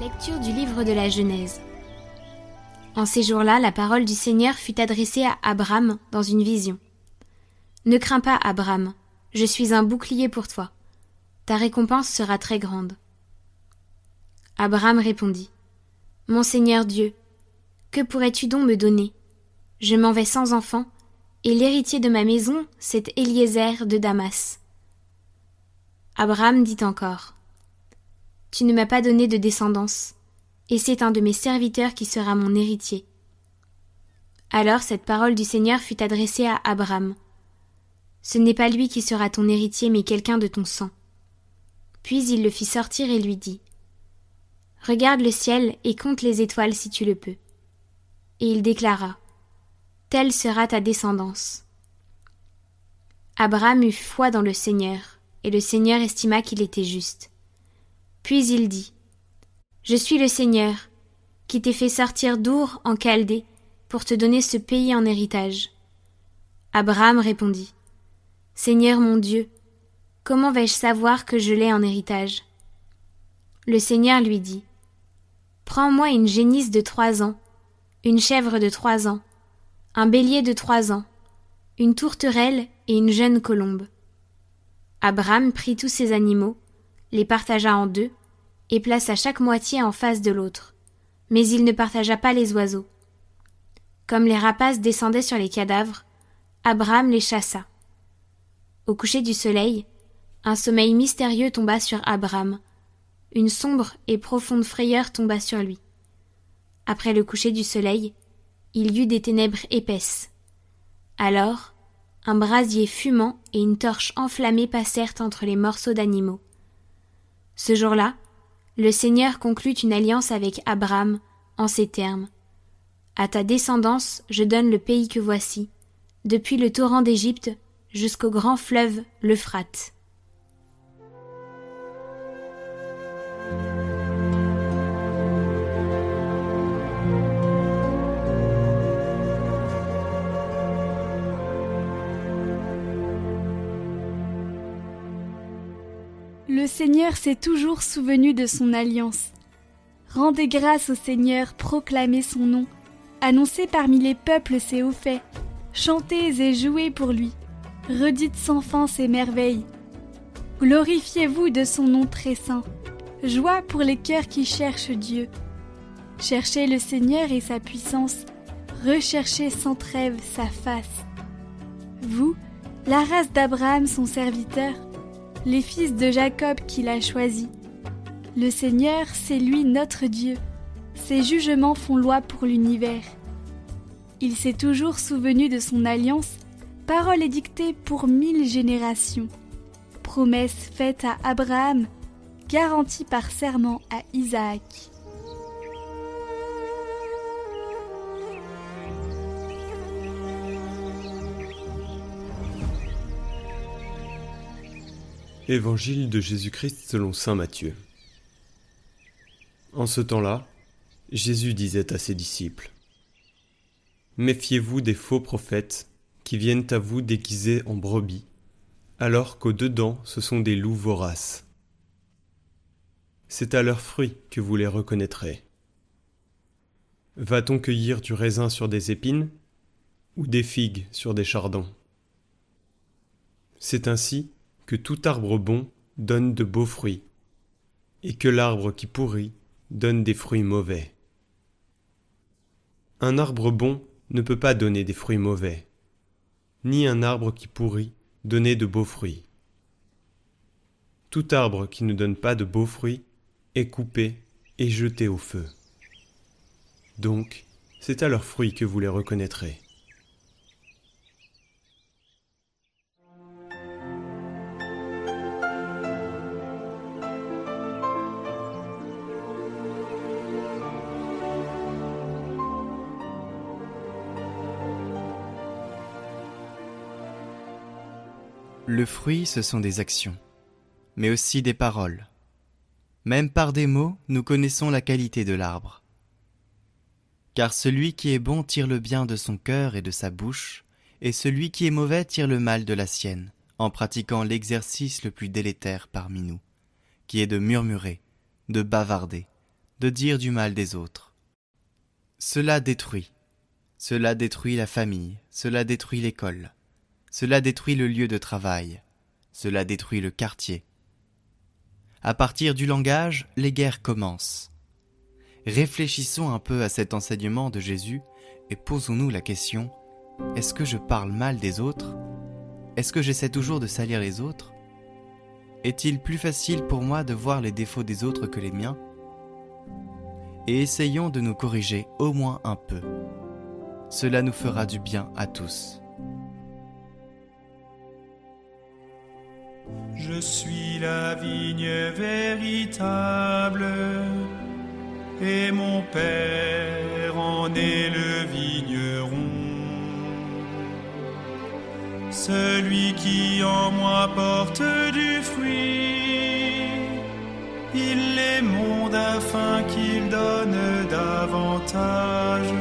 Lecture du livre de la Genèse. En ces jours-là, la parole du Seigneur fut adressée à Abraham dans une vision. Ne crains pas, Abraham, je suis un bouclier pour toi. Ta récompense sera très grande. Abraham répondit. Mon Seigneur Dieu, que pourrais-tu donc me donner? Je m'en vais sans enfant, et l'héritier de ma maison, c'est Eliezer de Damas. Abraham dit encore. Tu ne m'as pas donné de descendance, et c'est un de mes serviteurs qui sera mon héritier. Alors cette parole du Seigneur fut adressée à Abraham. Ce n'est pas lui qui sera ton héritier, mais quelqu'un de ton sang. Puis il le fit sortir et lui dit. Regarde le ciel et compte les étoiles si tu le peux. Et il déclara. Telle sera ta descendance. Abraham eut foi dans le Seigneur, et le Seigneur estima qu'il était juste. Puis il dit Je suis le Seigneur, qui t'ai fait sortir d'Our en Chaldée pour te donner ce pays en héritage. Abraham répondit Seigneur mon Dieu, comment vais-je savoir que je l'ai en héritage? Le Seigneur lui dit Prends-moi une génisse de trois ans, une chèvre de trois ans, un bélier de trois ans, une tourterelle et une jeune colombe. Abraham prit tous ces animaux, les partagea en deux, et plaça chaque moitié en face de l'autre. Mais il ne partagea pas les oiseaux. Comme les rapaces descendaient sur les cadavres, Abraham les chassa. Au coucher du soleil, un sommeil mystérieux tomba sur Abraham. Une sombre et profonde frayeur tomba sur lui. Après le coucher du soleil, il y eut des ténèbres épaisses. Alors, un brasier fumant et une torche enflammée passèrent entre les morceaux d'animaux. Ce jour-là, le Seigneur conclut une alliance avec Abraham en ces termes. À ta descendance je donne le pays que voici, depuis le torrent d'Égypte jusqu'au grand fleuve l'Euphrate. Seigneur s'est toujours souvenu de son alliance. Rendez grâce au Seigneur, proclamez son nom, annoncez parmi les peuples ses hauts faits, chantez et jouez pour lui, redites sans fin ses merveilles. Glorifiez-vous de son nom très saint, joie pour les cœurs qui cherchent Dieu. Cherchez le Seigneur et sa puissance, recherchez sans trêve sa face. Vous, la race d'Abraham son serviteur, les fils de Jacob qu'il a choisis. Le Seigneur, c'est lui notre Dieu. Ses jugements font loi pour l'univers. Il s'est toujours souvenu de son alliance, parole édictée pour mille générations. Promesse faite à Abraham, garantie par serment à Isaac. Évangile de Jésus-Christ selon Saint Matthieu. En ce temps-là, Jésus disait à ses disciples Méfiez-vous des faux prophètes qui viennent à vous déguisés en brebis, alors qu'au-dedans ce sont des loups voraces. C'est à leurs fruits que vous les reconnaîtrez. Va-t-on cueillir du raisin sur des épines ou des figues sur des chardons? C'est ainsi que tout arbre bon donne de beaux fruits, et que l'arbre qui pourrit donne des fruits mauvais. Un arbre bon ne peut pas donner des fruits mauvais, ni un arbre qui pourrit donner de beaux fruits. Tout arbre qui ne donne pas de beaux fruits est coupé et jeté au feu. Donc, c'est à leurs fruits que vous les reconnaîtrez. Le fruit, ce sont des actions, mais aussi des paroles. Même par des mots, nous connaissons la qualité de l'arbre. Car celui qui est bon tire le bien de son cœur et de sa bouche, et celui qui est mauvais tire le mal de la sienne, en pratiquant l'exercice le plus délétère parmi nous, qui est de murmurer, de bavarder, de dire du mal des autres. Cela détruit. Cela détruit la famille, cela détruit l'école, cela détruit le lieu de travail, cela détruit le quartier. À partir du langage, les guerres commencent. Réfléchissons un peu à cet enseignement de Jésus et posons-nous la question est-ce que je parle mal des autres? Est-ce que j'essaie toujours de salir les autres? Est-il plus facile pour moi de voir les défauts des autres que les miens? Et essayons de nous corriger au moins un peu. Cela nous fera du bien à tous. Je suis la vigne véritable, et mon Père en est le vigneron. Celui qui en moi porte du fruit, il l'émonde afin qu'il donne davantage.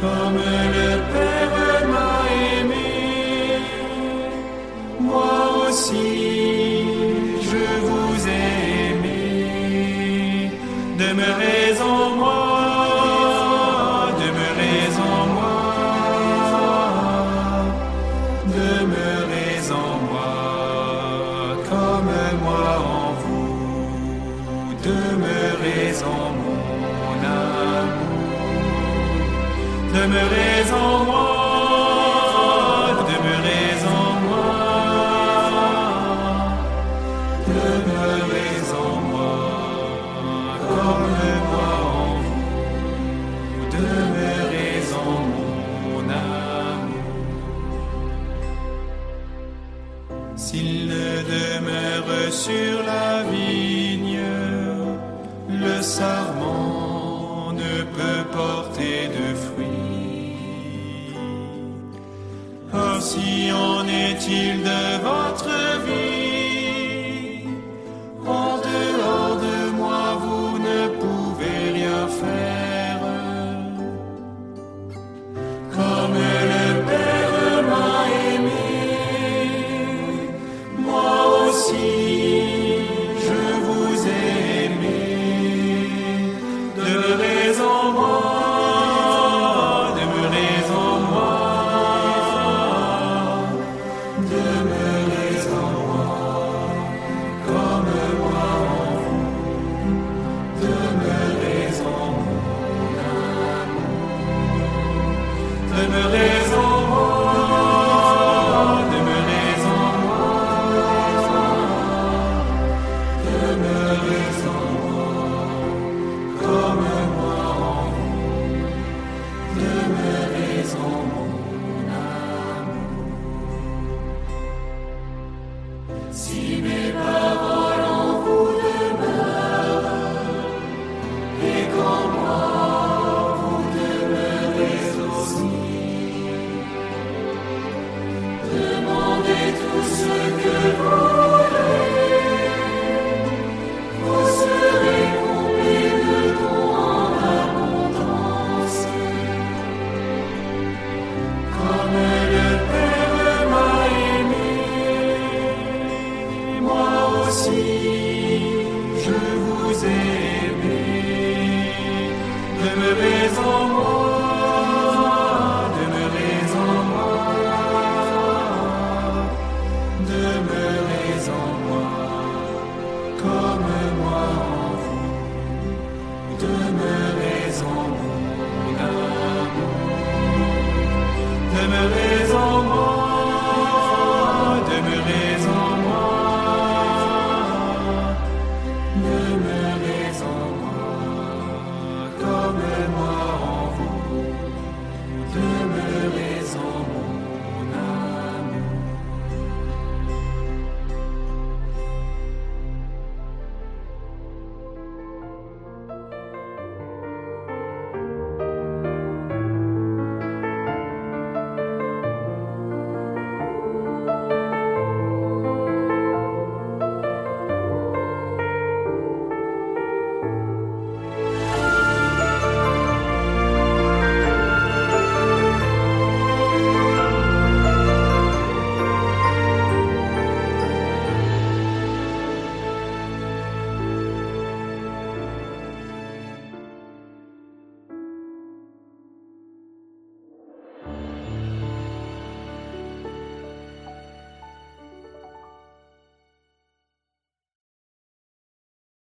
Comme le Père moi aussi je vous ai aimé. Demeurez en moi, demeurez en moi, demeurez en moi, comme moi en vous, demeurez en mon amour, demeurez en moi, S'il ne demeure sur la vigne, le sarment ne peut porter de fruits. Ainsi en est-il de na.